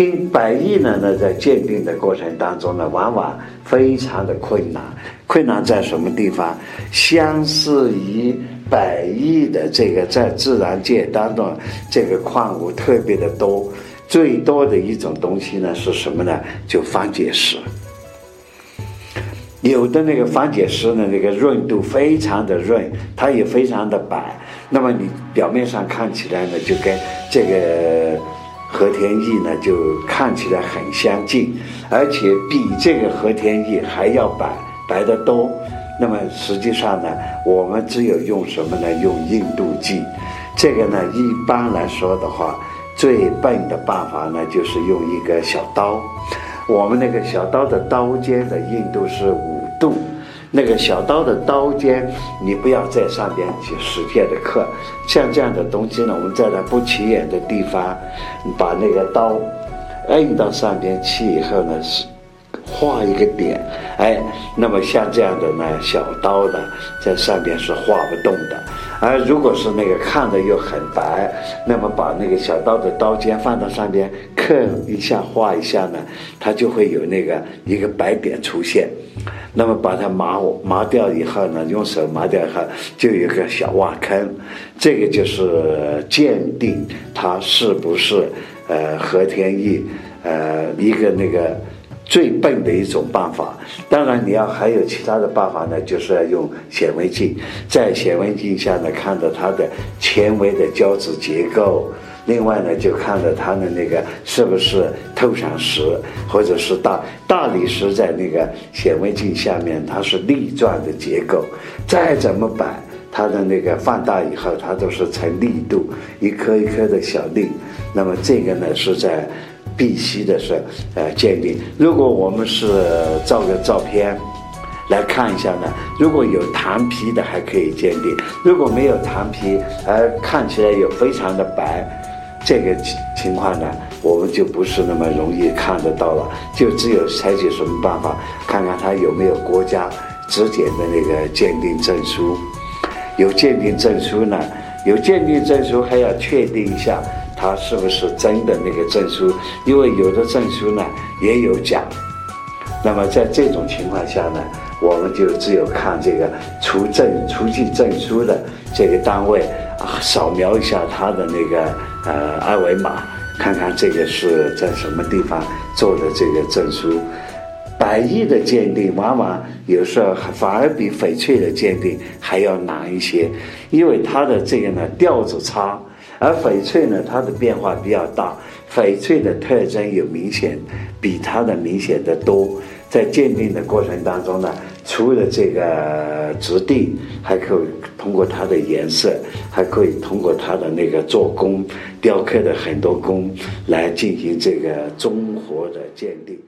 青百亿呢？那在鉴定的过程当中呢，往往非常的困难。困难在什么地方？相似于百亿的这个在自然界当中，这个矿物特别的多。最多的一种东西呢是什么呢？就方解石。有的那个方解石呢，那个润度非常的润，它也非常的白。那么你表面上看起来呢，就跟这个和田玉呢，就看起来很相近，而且比这个和田玉还要白，白得多。那么实际上呢，我们只有用什么呢？用硬度计。这个呢，一般来说的话。最笨的办法呢，就是用一个小刀。我们那个小刀的刀尖的硬度是五度，那个小刀的刀尖，你不要在上边去使劲的刻。像这样的东西呢，我们在那不起眼的地方，把那个刀摁到上边去以后呢，是画一个点。哎，那么像这样的呢，小刀的在上边是画不动的。而如果是那个看着又很白，那么把那个小刀的刀尖放到上边刻一下画一下呢，它就会有那个一个白点出现。那么把它麻麻掉以后呢，用手麻掉以后就有个小挖坑，这个就是鉴定它是不是呃和田玉呃一个那个。最笨的一种办法，当然你要还有其他的办法呢，就是要用显微镜，在显微镜下呢看到它的纤维的胶质结构，另外呢就看到它的那个是不是透闪石或者是大大理石在那个显微镜下面它是粒状的结构，再怎么摆，它的那个放大以后它都是成粒度，一颗一颗的小粒，那么这个呢是在。必须的是，呃，鉴定。如果我们是照个照片来看一下呢，如果有糖皮的还可以鉴定；如果没有糖皮，而看起来又非常的白，这个情情况呢，我们就不是那么容易看得到了。就只有采取什么办法，看看他有没有国家质检的那个鉴定证书。有鉴定证书呢，有鉴定证书还要确定一下。它是不是真的那个证书？因为有的证书呢也有假。那么在这种情况下呢，我们就只有看这个出证、出具证书的这个单位啊，扫描一下它的那个呃二维码，看看这个是在什么地方做的这个证书。百亿的鉴定往往有时候反而比翡翠的鉴定还要难一些，因为它的这个呢调子差。而翡翠呢，它的变化比较大，翡翠的特征有明显，比它的明显的多。在鉴定的过程当中呢，除了这个质地，还可以通过它的颜色，还可以通过它的那个做工、雕刻的很多工来进行这个综合的鉴定。